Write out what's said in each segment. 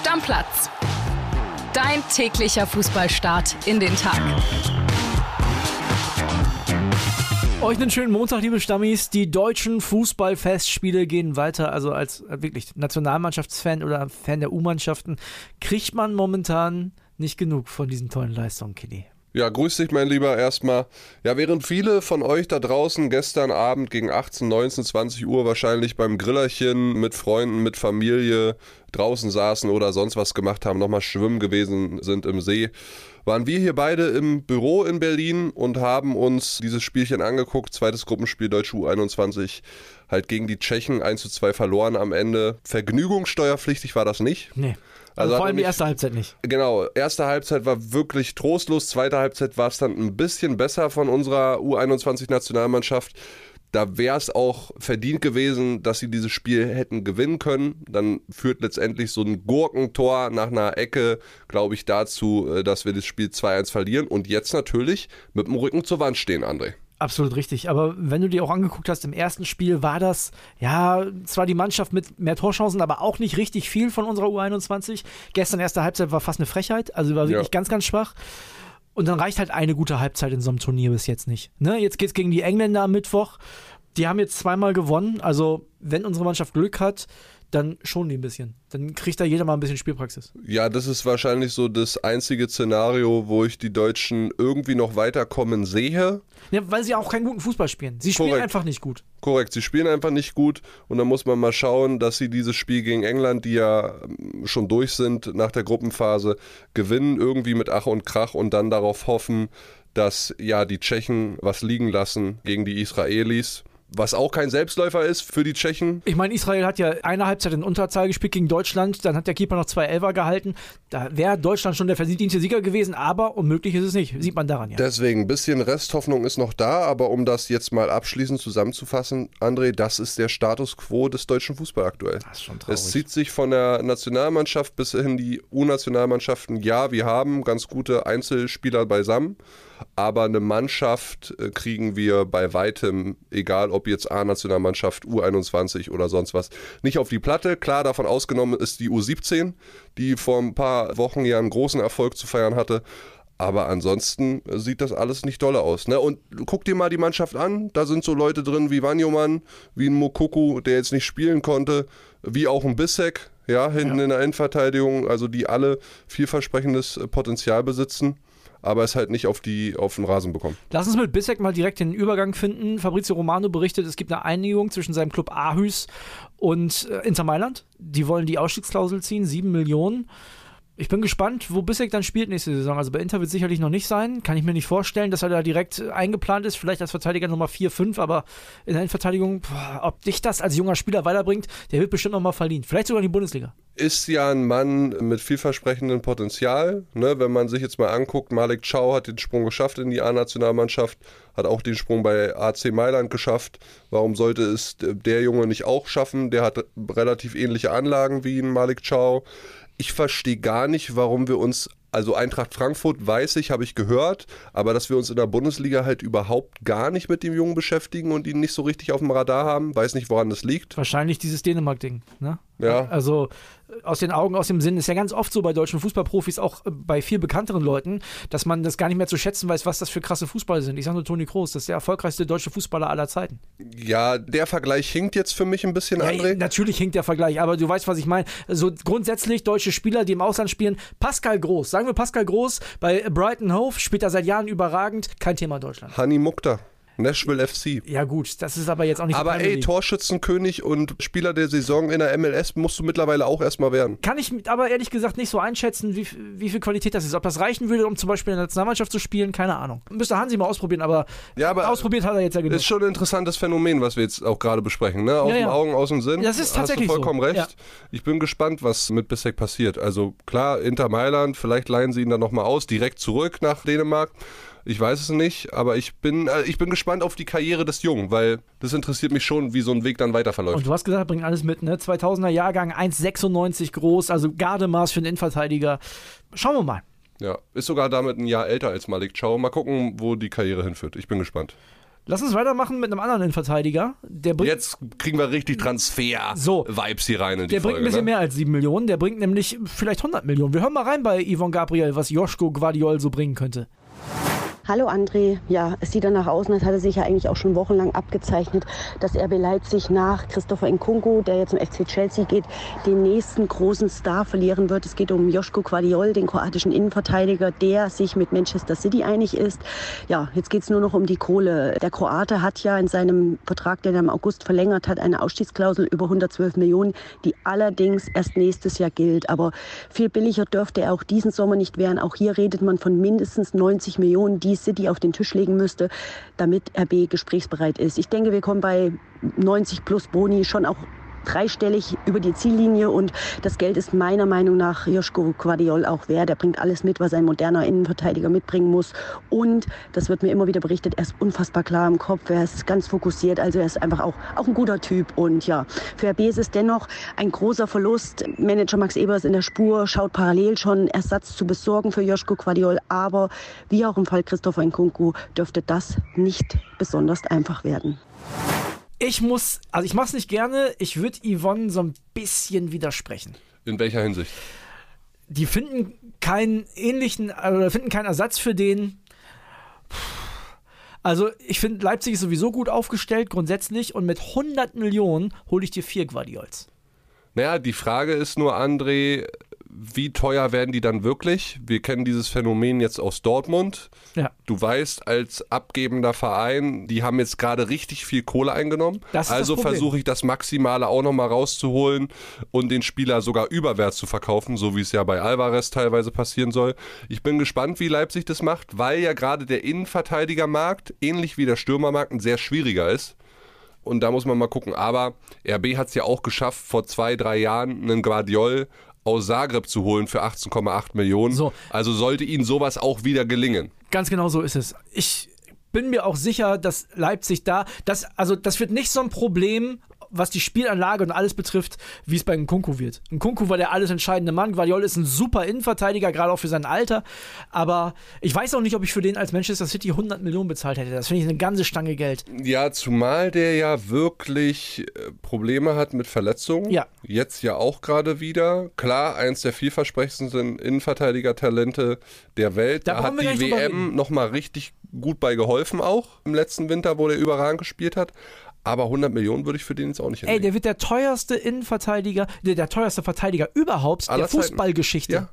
Stammplatz. Dein täglicher Fußballstart in den Tag. Euch einen schönen Montag, liebe Stammis. Die deutschen Fußballfestspiele gehen weiter. Also als äh, wirklich Nationalmannschaftsfan oder Fan der U-Mannschaften kriegt man momentan nicht genug von diesen tollen Leistungen, Kili. Ja, grüß dich, mein Lieber, erstmal. Ja, während viele von euch da draußen gestern Abend gegen 18, 19, 20 Uhr wahrscheinlich beim Grillerchen mit Freunden, mit Familie draußen saßen oder sonst was gemacht haben, nochmal schwimmen gewesen sind im See, waren wir hier beide im Büro in Berlin und haben uns dieses Spielchen angeguckt. Zweites Gruppenspiel Deutsche U21 halt gegen die Tschechen 1 zu 2 verloren am Ende. Vergnügungssteuerpflichtig war das nicht. Nee. Also, vor allem die erste Halbzeit nicht. Genau, erste Halbzeit war wirklich trostlos, zweite Halbzeit war es dann ein bisschen besser von unserer U21-Nationalmannschaft. Da wäre es auch verdient gewesen, dass sie dieses Spiel hätten gewinnen können. Dann führt letztendlich so ein Gurkentor nach einer Ecke, glaube ich, dazu, äh, dass wir das Spiel 2-1 verlieren und jetzt natürlich mit dem Rücken zur Wand stehen, André. Absolut richtig. Aber wenn du dir auch angeguckt hast, im ersten Spiel war das, ja, zwar die Mannschaft mit mehr Torchancen, aber auch nicht richtig viel von unserer U21. Gestern erste Halbzeit war fast eine Frechheit, also war wirklich ja. ganz, ganz schwach. Und dann reicht halt eine gute Halbzeit in so einem Turnier bis jetzt nicht. Ne? Jetzt geht's gegen die Engländer am Mittwoch. Die haben jetzt zweimal gewonnen. Also, wenn unsere Mannschaft Glück hat, dann schon die ein bisschen. Dann kriegt da jeder mal ein bisschen Spielpraxis. Ja, das ist wahrscheinlich so das einzige Szenario, wo ich die Deutschen irgendwie noch weiterkommen sehe. Ja, weil sie auch keinen guten Fußball spielen. Sie spielen Korrekt. einfach nicht gut. Korrekt, sie spielen einfach nicht gut und dann muss man mal schauen, dass sie dieses Spiel gegen England, die ja ähm, schon durch sind nach der Gruppenphase, gewinnen irgendwie mit Ach und Krach und dann darauf hoffen, dass ja die Tschechen was liegen lassen gegen die Israelis was auch kein Selbstläufer ist für die Tschechen. Ich meine, Israel hat ja eine Halbzeit in Unterzahl gespielt gegen Deutschland, dann hat der Keeper noch zwei Elfer gehalten. Da wäre Deutschland schon der verdiente Sieger gewesen, aber unmöglich ist es nicht, sieht man daran ja. Deswegen, ein bisschen Resthoffnung ist noch da, aber um das jetzt mal abschließend zusammenzufassen, André, das ist der Status quo des deutschen Fußball aktuell. Das ist schon traurig. Es zieht sich von der Nationalmannschaft bis hin die U-Nationalmannschaften. Ja, wir haben ganz gute Einzelspieler beisammen aber eine Mannschaft äh, kriegen wir bei weitem, egal ob jetzt A-Nationalmannschaft, U21 oder sonst was, nicht auf die Platte. Klar, davon ausgenommen ist die U17, die vor ein paar Wochen ja einen großen Erfolg zu feiern hatte. Aber ansonsten sieht das alles nicht dolle aus. Ne? Und guck dir mal die Mannschaft an. Da sind so Leute drin wie Wanyoman, wie ein Mokoku, der jetzt nicht spielen konnte, wie auch ein Bissek, ja, hinten ja. in der Endverteidigung, also die alle vielversprechendes Potenzial besitzen aber es halt nicht auf, die, auf den Rasen bekommen. Lass uns mit Bissek mal direkt den Übergang finden. Fabrizio Romano berichtet, es gibt eine Einigung zwischen seinem Club Aarhus und äh, Inter Mailand. Die wollen die Ausstiegsklausel ziehen, sieben Millionen. Ich bin gespannt, wo Bissek dann spielt nächste Saison. Also bei Inter wird sicherlich noch nicht sein. Kann ich mir nicht vorstellen, dass er da direkt eingeplant ist. Vielleicht als Verteidiger Nummer 4, 5, aber in der Innenverteidigung, ob dich das als junger Spieler weiterbringt, der wird bestimmt noch mal verliehen. Vielleicht sogar in die Bundesliga. Ist ja ein Mann mit vielversprechendem Potenzial. Ne? Wenn man sich jetzt mal anguckt, Malik Chow hat den Sprung geschafft in die A-Nationalmannschaft, hat auch den Sprung bei AC Mailand geschafft. Warum sollte es der Junge nicht auch schaffen? Der hat relativ ähnliche Anlagen wie ein Malik Chow ich verstehe gar nicht, warum wir uns also Eintracht Frankfurt weiß ich, habe ich gehört, aber dass wir uns in der Bundesliga halt überhaupt gar nicht mit dem Jungen beschäftigen und ihn nicht so richtig auf dem Radar haben, weiß nicht, woran das liegt. Wahrscheinlich dieses Dänemark-Ding, ne? Ja. Also aus den Augen, aus dem Sinn ist ja ganz oft so bei deutschen Fußballprofis, auch äh, bei viel bekannteren Leuten, dass man das gar nicht mehr zu schätzen weiß, was das für krasse Fußballer sind. Ich sage nur Toni Kroos, das ist der erfolgreichste deutsche Fußballer aller Zeiten. Ja, der Vergleich hinkt jetzt für mich ein bisschen, ja, André. Natürlich hinkt der Vergleich, aber du weißt, was ich meine. So grundsätzlich deutsche Spieler, die im Ausland spielen, Pascal Groß, sagen wir Pascal Groß, bei Brighton Hove spielt er seit Jahren überragend, kein Thema Deutschland. Hani Mukta. Nashville FC. Ja, gut, das ist aber jetzt auch nicht Aber ey, Torschützenkönig und Spieler der Saison in der MLS musst du mittlerweile auch erstmal werden. Kann ich aber ehrlich gesagt nicht so einschätzen, wie, wie viel Qualität das ist. Ob das reichen würde, um zum Beispiel in der Nationalmannschaft zu spielen, keine Ahnung. Müsste Hansi mal ausprobieren, aber, ja, aber ausprobiert hat er jetzt ja genug. Ist schon ein interessantes Phänomen, was wir jetzt auch gerade besprechen. Ne? Aus ja, ja. den Augen, aus dem Sinn. Das ist tatsächlich Hast du vollkommen so. recht. Ja. Ich bin gespannt, was mit Bissek passiert. Also klar, Inter Mailand, vielleicht leihen sie ihn dann nochmal aus, direkt zurück nach Dänemark. Ich weiß es nicht, aber ich bin, äh, ich bin gespannt auf die Karriere des Jungen, weil das interessiert mich schon, wie so ein Weg dann weiter verläuft. Und du hast gesagt, bringt alles mit, ne? 2000er Jahrgang, 1,96 groß, also Gardemaß für einen Innenverteidiger. Schauen wir mal. Ja, ist sogar damit ein Jahr älter als Malik Chow. Mal gucken, wo die Karriere hinführt. Ich bin gespannt. Lass uns weitermachen mit einem anderen Innenverteidiger. Der bringt, Jetzt kriegen wir richtig Transfer-Vibes so, hier rein in die Der Folge, bringt ein bisschen ne? mehr als 7 Millionen. Der bringt nämlich vielleicht 100 Millionen. Wir hören mal rein bei Yvonne Gabriel, was Joschko Guardiol so bringen könnte. Hallo André, ja, es sieht danach aus, und das hatte sich ja eigentlich auch schon wochenlang abgezeichnet, dass RB Leipzig nach Christopher Nkunku, der jetzt zum FC Chelsea geht, den nächsten großen Star verlieren wird. Es geht um Joschko Quadiol, den kroatischen Innenverteidiger, der sich mit Manchester City einig ist. Ja, jetzt geht es nur noch um die Kohle. Der Kroate hat ja in seinem Vertrag, den er im August verlängert hat, eine Ausstiegsklausel über 112 Millionen, die allerdings erst nächstes Jahr gilt. Aber viel billiger dürfte er auch diesen Sommer nicht werden. Auch hier redet man von mindestens 90 Millionen, die City auf den Tisch legen müsste, damit RB gesprächsbereit ist. Ich denke, wir kommen bei 90 plus Boni schon auch dreistellig über die Ziellinie und das Geld ist meiner Meinung nach Joschko Quadiol auch wert. Er bringt alles mit, was ein moderner Innenverteidiger mitbringen muss und das wird mir immer wieder berichtet, er ist unfassbar klar im Kopf, er ist ganz fokussiert, also er ist einfach auch, auch ein guter Typ und ja, für RB ist es dennoch ein großer Verlust. Manager Max Ebers in der Spur schaut parallel schon Ersatz zu besorgen für Joschko Quadiol, aber wie auch im Fall Christopher Nkunku dürfte das nicht besonders einfach werden. Ich muss, also ich mache es nicht gerne, ich würde Yvonne so ein bisschen widersprechen. In welcher Hinsicht? Die finden keinen ähnlichen, oder finden keinen Ersatz für den. Also ich finde, Leipzig ist sowieso gut aufgestellt, grundsätzlich, und mit 100 Millionen hole ich dir vier Guardiols. Naja, die Frage ist nur, André, wie teuer werden die dann wirklich? Wir kennen dieses Phänomen jetzt aus Dortmund. Ja. Du weißt, als abgebender Verein, die haben jetzt gerade richtig viel Kohle eingenommen. also versuche ich das Maximale auch nochmal rauszuholen und den Spieler sogar überwärts zu verkaufen, so wie es ja bei Alvarez teilweise passieren soll. Ich bin gespannt, wie Leipzig das macht, weil ja gerade der Innenverteidigermarkt, ähnlich wie der Stürmermarkt, ein sehr schwieriger ist. Und da muss man mal gucken. Aber RB hat es ja auch geschafft, vor zwei, drei Jahren einen Guardiol aus Zagreb zu holen für 18,8 Millionen. So. Also sollte ihnen sowas auch wieder gelingen. Ganz genau so ist es. Ich bin mir auch sicher, dass Leipzig da, das, also das wird nicht so ein Problem was die Spielanlage und alles betrifft, wie es bei Nkunku wird. Nkunku war der alles entscheidende Mann. Guardiola ist ein super Innenverteidiger, gerade auch für sein Alter. Aber ich weiß auch nicht, ob ich für den als Manchester City 100 Millionen bezahlt hätte. Das finde ich eine ganze Stange Geld. Ja, zumal der ja wirklich äh, Probleme hat mit Verletzungen. Ja. Jetzt ja auch gerade wieder. Klar, eins der vielversprechendsten Innenverteidiger-Talente der Welt. Da, da hat die WM nochmal richtig gut bei geholfen auch im letzten Winter, wo der überragend gespielt hat. Aber 100 Millionen würde ich für den jetzt auch nicht hinlegen. Ey, der wird der teuerste Innenverteidiger, der, der teuerste Verteidiger überhaupt Aller der Fußballgeschichte. Ja.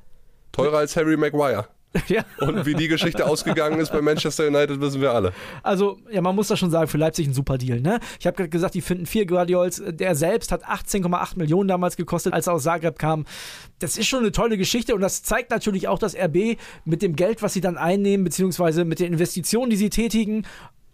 Teurer als Harry Maguire. Ja. Und wie die Geschichte ausgegangen ist bei Manchester United, wissen wir alle. Also, ja, man muss das schon sagen, für Leipzig ein super Deal, ne? Ich habe gerade gesagt, die finden vier Guardiols. Der selbst hat 18,8 Millionen damals gekostet, als er aus Zagreb kam. Das ist schon eine tolle Geschichte und das zeigt natürlich auch, dass RB mit dem Geld, was sie dann einnehmen, beziehungsweise mit den Investitionen, die sie tätigen,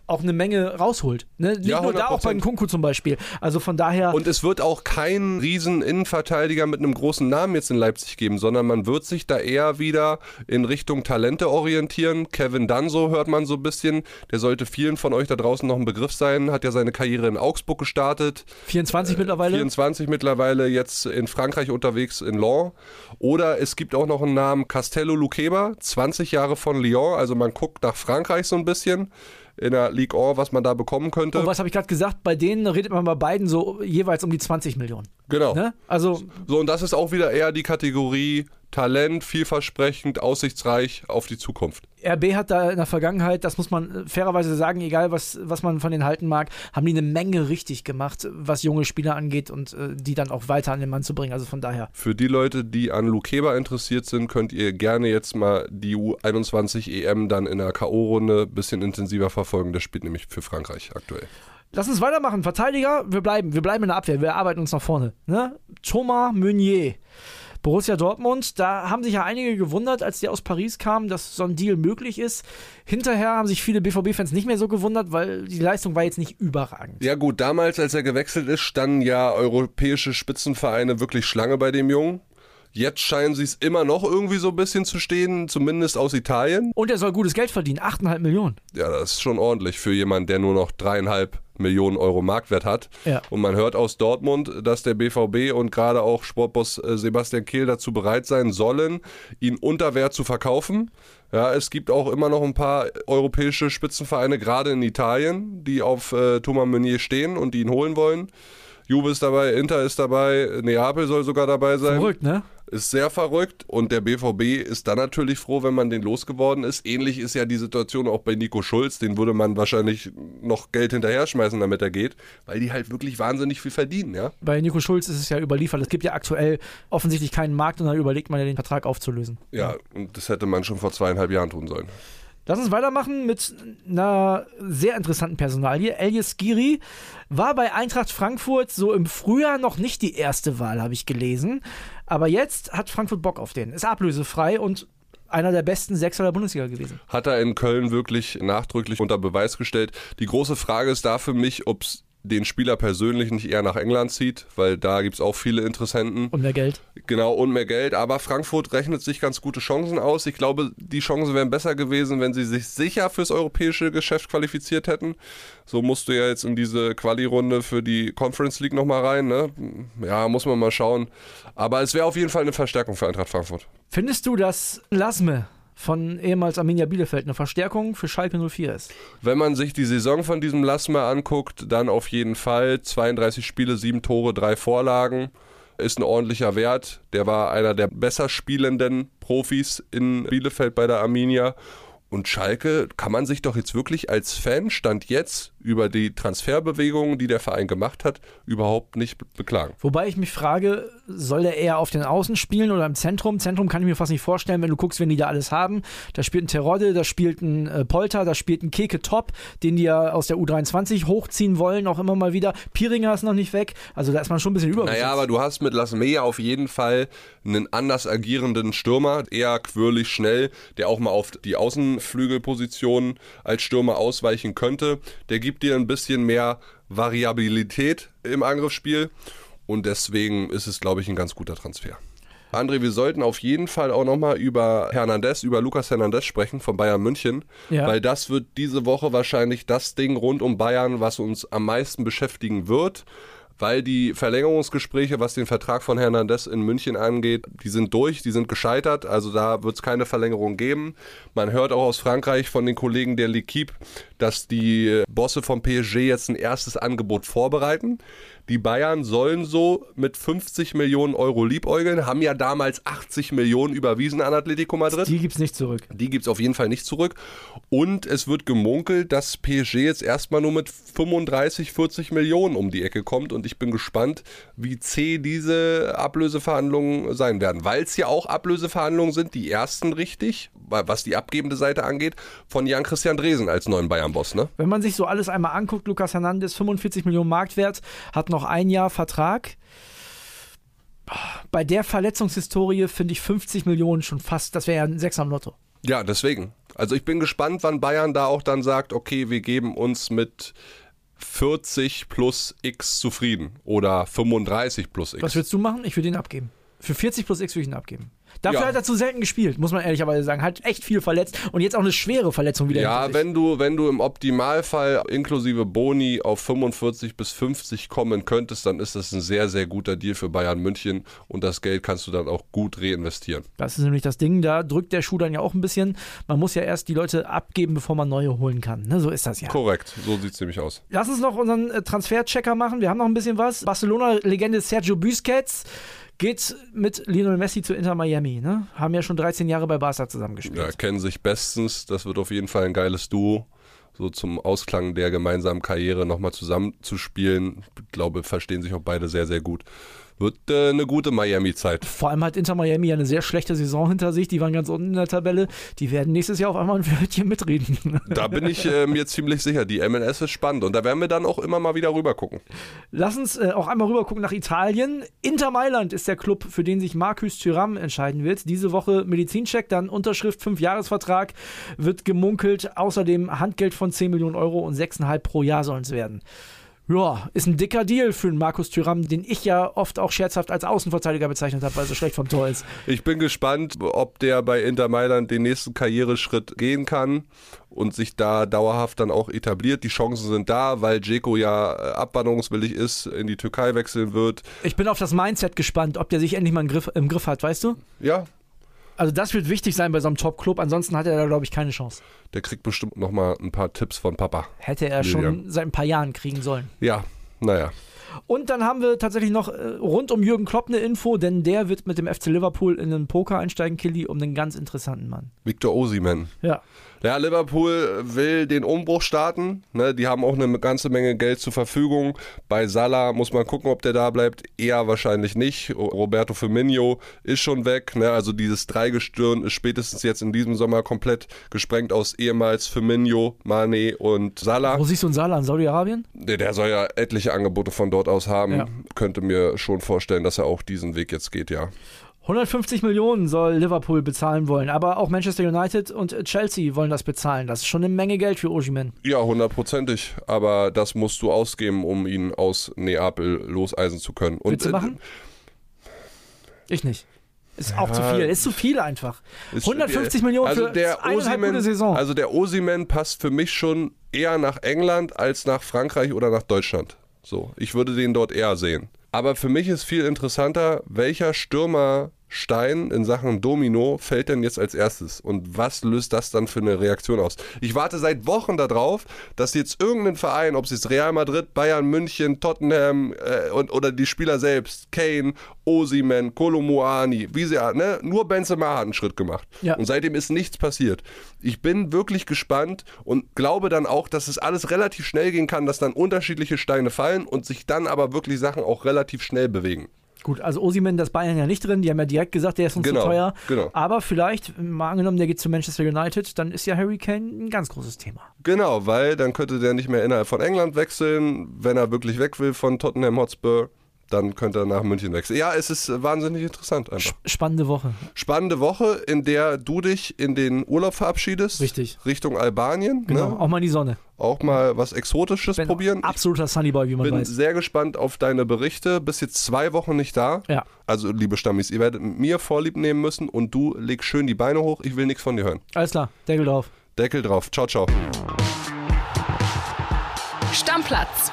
auch eine Menge rausholt. Ne? Nicht ja, nur da, auch bei Kunku zum Beispiel. Also von daher. Und es wird auch keinen riesen Innenverteidiger mit einem großen Namen jetzt in Leipzig geben, sondern man wird sich da eher wieder in Richtung Talente orientieren. Kevin Danso hört man so ein bisschen. Der sollte vielen von euch da draußen noch ein Begriff sein. Hat ja seine Karriere in Augsburg gestartet. 24 äh, mittlerweile? 24 mittlerweile, jetzt in Frankreich unterwegs in Lyon. Oder es gibt auch noch einen Namen Castello Luqueba, 20 Jahre von Lyon. Also man guckt nach Frankreich so ein bisschen in der League Or, was man da bekommen könnte. Und was habe ich gerade gesagt? Bei denen redet man bei beiden so jeweils um die 20 Millionen. Genau. Ne? Also so und das ist auch wieder eher die Kategorie Talent, vielversprechend, aussichtsreich auf die Zukunft. RB hat da in der Vergangenheit, das muss man fairerweise sagen, egal was, was man von denen halten mag, haben die eine Menge richtig gemacht, was junge Spieler angeht und äh, die dann auch weiter an den Mann zu bringen. Also von daher. Für die Leute, die an Lukeba interessiert sind, könnt ihr gerne jetzt mal die U21 EM dann in der K.O.-Runde ein bisschen intensiver verfolgen. Das spielt nämlich für Frankreich aktuell. Lass uns weitermachen. Verteidiger, wir bleiben, wir bleiben in der Abwehr, wir arbeiten uns nach vorne. Ne? Thomas Meunier. Borussia Dortmund, da haben sich ja einige gewundert, als die aus Paris kamen, dass so ein Deal möglich ist. Hinterher haben sich viele BVB-Fans nicht mehr so gewundert, weil die Leistung war jetzt nicht überragend. Ja gut, damals, als er gewechselt ist, standen ja europäische Spitzenvereine wirklich Schlange bei dem Jungen. Jetzt scheinen sie es immer noch irgendwie so ein bisschen zu stehen, zumindest aus Italien. Und er soll gutes Geld verdienen, 8,5 Millionen. Ja, das ist schon ordentlich für jemanden, der nur noch dreieinhalb Millionen Euro Marktwert hat. Ja. Und man hört aus Dortmund, dass der BVB und gerade auch Sportboss äh, Sebastian Kehl dazu bereit sein sollen, ihn unter Wert zu verkaufen. Ja, es gibt auch immer noch ein paar europäische Spitzenvereine, gerade in Italien, die auf äh, Thomas Meunier stehen und die ihn holen wollen. Juve ist dabei, Inter ist dabei, Neapel soll sogar dabei sein. Verrückt, ne? Ist sehr verrückt und der BVB ist dann natürlich froh, wenn man den losgeworden ist. Ähnlich ist ja die Situation auch bei Nico Schulz. Den würde man wahrscheinlich noch Geld hinterher schmeißen, damit er geht, weil die halt wirklich wahnsinnig viel verdienen, ja? Bei Nico Schulz ist es ja überliefert. Es gibt ja aktuell offensichtlich keinen Markt und dann überlegt man ja den Vertrag aufzulösen. Ja, und das hätte man schon vor zweieinhalb Jahren tun sollen. Lass uns weitermachen mit einer sehr interessanten Personalie. Elias Giri war bei Eintracht Frankfurt so im Frühjahr noch nicht die erste Wahl, habe ich gelesen. Aber jetzt hat Frankfurt Bock auf den. Ist ablösefrei und einer der besten Sechser der Bundesliga gewesen. Hat er in Köln wirklich nachdrücklich unter Beweis gestellt. Die große Frage ist da für mich, ob es den Spieler persönlich nicht eher nach England zieht, weil da gibt es auch viele Interessenten. Und mehr Geld. Genau, und mehr Geld. Aber Frankfurt rechnet sich ganz gute Chancen aus. Ich glaube, die Chancen wären besser gewesen, wenn sie sich sicher fürs europäische Geschäft qualifiziert hätten. So musst du ja jetzt in diese Quali-Runde für die Conference League nochmal rein. Ne? Ja, muss man mal schauen. Aber es wäre auf jeden Fall eine Verstärkung für Eintracht Frankfurt. Findest du, dass Lasme von ehemals Arminia Bielefeld eine Verstärkung für Schalke 04 ist. Wenn man sich die Saison von diesem Lassmer anguckt, dann auf jeden Fall 32 Spiele, 7 Tore, 3 Vorlagen. Ist ein ordentlicher Wert. Der war einer der besser spielenden Profis in Bielefeld bei der Arminia und Schalke kann man sich doch jetzt wirklich als Fan stand jetzt über die Transferbewegungen, die der Verein gemacht hat, überhaupt nicht beklagen. Wobei ich mich frage, soll er eher auf den Außen spielen oder im Zentrum? Zentrum kann ich mir fast nicht vorstellen, wenn du guckst, wenn die da alles haben. Da spielt ein Terodde, da spielt ein äh, Polter, da spielt ein Keke Top, den die ja aus der U23 hochziehen wollen, auch immer mal wieder. Piringer ist noch nicht weg, also da ist man schon ein bisschen überbesetzt. Naja, aber du hast mit Lasmeya auf jeden Fall einen anders agierenden Stürmer, eher quirlig schnell, der auch mal auf die Außenflügelposition als Stürmer ausweichen könnte. Der gibt gibt dir ein bisschen mehr Variabilität im Angriffsspiel und deswegen ist es, glaube ich, ein ganz guter Transfer. André, wir sollten auf jeden Fall auch nochmal über Hernandez, über Lukas Hernandez sprechen von Bayern München, ja. weil das wird diese Woche wahrscheinlich das Ding rund um Bayern, was uns am meisten beschäftigen wird weil die Verlängerungsgespräche, was den Vertrag von Hernandez in München angeht, die sind durch, die sind gescheitert. Also da wird es keine Verlängerung geben. Man hört auch aus Frankreich von den Kollegen der L'Equipe, dass die Bosse vom PSG jetzt ein erstes Angebot vorbereiten. Die Bayern sollen so mit 50 Millionen Euro liebäugeln, haben ja damals 80 Millionen überwiesen an Atletico Madrid. Die gibt es nicht zurück. Die gibt es auf jeden Fall nicht zurück. Und es wird gemunkelt, dass PSG jetzt erstmal nur mit 35, 40 Millionen um die Ecke kommt. Und ich bin gespannt, wie zäh diese Ablöseverhandlungen sein werden. Weil es ja auch Ablöseverhandlungen sind, die ersten richtig, was die abgebende Seite angeht, von Jan-Christian Dresen als neuen Bayern-Boss. Ne? Wenn man sich so alles einmal anguckt, Lukas Hernandez, 45 Millionen Marktwert, hat noch ein Jahr Vertrag. Bei der Verletzungshistorie finde ich 50 Millionen schon fast, das wäre ja ein Sechser am Lotto. Ja, deswegen. Also ich bin gespannt, wann Bayern da auch dann sagt, okay, wir geben uns mit 40 plus X zufrieden oder 35 plus X. Was würdest du machen? Ich würde ihn abgeben. Für 40 plus X würde ich ihn abgeben. Dafür ja. hat er zu selten gespielt, muss man ehrlicherweise sagen. Hat echt viel verletzt und jetzt auch eine schwere Verletzung wieder. Ja, wenn du, wenn du im Optimalfall inklusive Boni auf 45 bis 50 kommen könntest, dann ist das ein sehr, sehr guter Deal für Bayern München und das Geld kannst du dann auch gut reinvestieren. Das ist nämlich das Ding, da drückt der Schuh dann ja auch ein bisschen. Man muss ja erst die Leute abgeben, bevor man neue holen kann. Ne? So ist das ja. Korrekt, so sieht es nämlich aus. Lass uns noch unseren äh, Transferchecker machen. Wir haben noch ein bisschen was. Barcelona-Legende Sergio Busquets geht mit Lionel Messi zu Inter Miami. Ne? Haben ja schon 13 Jahre bei Barca zusammengespielt. Ja, kennen sich bestens. Das wird auf jeden Fall ein geiles Duo. So zum Ausklang der gemeinsamen Karriere nochmal zusammenzuspielen. Ich glaube, verstehen sich auch beide sehr, sehr gut wird äh, eine gute Miami-Zeit. Vor allem hat Inter Miami ja eine sehr schlechte Saison hinter sich. Die waren ganz unten in der Tabelle. Die werden nächstes Jahr auf einmal ein Wörtchen mitreden. Da bin ich äh, mir ziemlich sicher. Die MLS ist spannend und da werden wir dann auch immer mal wieder rüber gucken. Lass uns äh, auch einmal rüber gucken nach Italien. Inter Mailand ist der Club, für den sich Marcus Thuram entscheiden wird. Diese Woche Medizincheck, dann Unterschrift, 5-Jahres-Vertrag, wird gemunkelt. Außerdem Handgeld von 10 Millionen Euro und 6,5 pro Jahr sollen es werden. Ja, ist ein dicker Deal für den Markus Thüram, den ich ja oft auch scherzhaft als Außenverteidiger bezeichnet habe, weil er so schlecht vom Tor ist. Ich bin gespannt, ob der bei Inter Mailand den nächsten Karriereschritt gehen kann und sich da dauerhaft dann auch etabliert. Die Chancen sind da, weil Dzeko ja äh, abwanderungswillig ist, in die Türkei wechseln wird. Ich bin auf das Mindset gespannt, ob der sich endlich mal im Griff, im Griff hat, weißt du? Ja, also das wird wichtig sein bei so einem Top-Club, ansonsten hat er da, glaube ich, keine Chance. Der kriegt bestimmt nochmal ein paar Tipps von Papa. Hätte er schon seit ein paar Jahren kriegen sollen. Ja, naja. Und dann haben wir tatsächlich noch äh, rund um Jürgen Klopp eine Info, denn der wird mit dem FC Liverpool in den Poker einsteigen, Killy, um einen ganz interessanten Mann. Victor Osiman. Ja. Ja, Liverpool will den Umbruch starten. Ne, die haben auch eine ganze Menge Geld zur Verfügung. Bei Salah muss man gucken, ob der da bleibt. Eher wahrscheinlich nicht. Roberto Firmino ist schon weg. Ne, also dieses Dreigestirn ist spätestens jetzt in diesem Sommer komplett gesprengt aus ehemals Firmino, Mane und Salah. Wo siehst du einen Salah? In Saudi-Arabien? Der, der, soll ja etliche Angebote von dort aus haben. Ja. Könnte mir schon vorstellen, dass er auch diesen Weg jetzt geht, ja. 150 Millionen soll Liverpool bezahlen wollen, aber auch Manchester United und Chelsea wollen das bezahlen. Das ist schon eine Menge Geld für Ojimen. Ja, hundertprozentig. Aber das musst du ausgeben, um ihn aus Neapel loseisen zu können. Und, Willst du machen? Äh, ich nicht. Ist ja, auch zu viel. Ist zu viel einfach. 150 der, Millionen also für der Osimen, gute Saison. Also der Osimen passt für mich schon eher nach England als nach Frankreich oder nach Deutschland. So, ich würde den dort eher sehen. Aber für mich ist viel interessanter, welcher Stürmer Stein in Sachen Domino fällt denn jetzt als erstes? Und was löst das dann für eine Reaktion aus? Ich warte seit Wochen darauf, dass jetzt irgendein Verein, ob es jetzt Real Madrid, Bayern, München, Tottenham äh, und, oder die Spieler selbst, Kane, Osimen, Kolomoani, wie sie ne? nur Benzema hat einen Schritt gemacht. Ja. Und seitdem ist nichts passiert. Ich bin wirklich gespannt und glaube dann auch, dass es alles relativ schnell gehen kann, dass dann unterschiedliche Steine fallen und sich dann aber wirklich Sachen auch relativ schnell bewegen. Gut, also Osimen, das Bayern ja nicht drin. Die haben ja direkt gesagt, der ist uns genau, zu teuer. Genau. Aber vielleicht, mal angenommen, der geht zu Manchester United, dann ist ja Harry Kane ein ganz großes Thema. Genau, weil dann könnte der nicht mehr innerhalb von England wechseln, wenn er wirklich weg will von Tottenham Hotspur dann könnte er nach München wechseln. Ja, es ist wahnsinnig interessant einfach. Spannende Woche. Spannende Woche, in der du dich in den Urlaub verabschiedest. Richtig. Richtung Albanien. Genau, ne? auch mal in die Sonne. Auch mal was Exotisches Bin probieren. Absoluter Sunnyboy, wie man bin weiß. Bin sehr gespannt auf deine Berichte. Bist jetzt zwei Wochen nicht da. Ja. Also, liebe Stammis, ihr werdet mit mir Vorlieb nehmen müssen und du legst schön die Beine hoch. Ich will nichts von dir hören. Alles klar, Deckel drauf. Deckel drauf. Ciao, ciao. Stammplatz